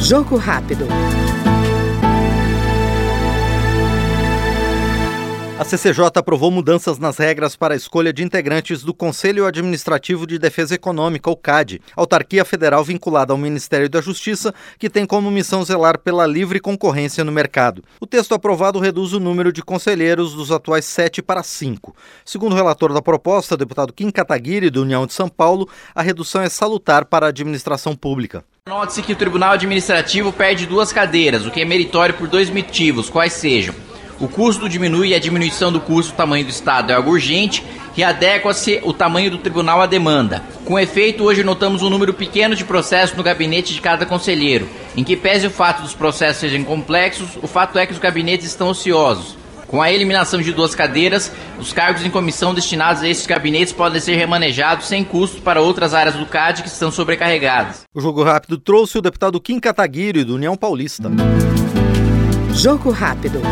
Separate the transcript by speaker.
Speaker 1: Jogo rápido.
Speaker 2: A CCJ aprovou mudanças nas regras para a escolha de integrantes do Conselho Administrativo de Defesa Econômica, o CAD, autarquia federal vinculada ao Ministério da Justiça, que tem como missão zelar pela livre concorrência no mercado. O texto aprovado reduz o número de conselheiros dos atuais sete para cinco. Segundo o relator da proposta, deputado Kim Kataguiri, do União de São Paulo, a redução é salutar para a administração pública.
Speaker 3: Note-se que o Tribunal Administrativo perde duas cadeiras, o que é meritório por dois motivos, quais sejam o custo diminui e a diminuição do custo do tamanho do Estado é algo urgente e adequa-se o tamanho do tribunal à demanda. Com efeito, hoje notamos um número pequeno de processos no gabinete de cada conselheiro. Em que pese o fato dos processos serem complexos, o fato é que os gabinetes estão ociosos. Com a eliminação de duas cadeiras, os cargos em comissão destinados a esses gabinetes podem ser remanejados sem custo para outras áreas do CAD que estão sobrecarregadas.
Speaker 2: O Jogo Rápido trouxe o deputado Kim Kataguiri, do União Paulista.
Speaker 1: Jogo Rápido.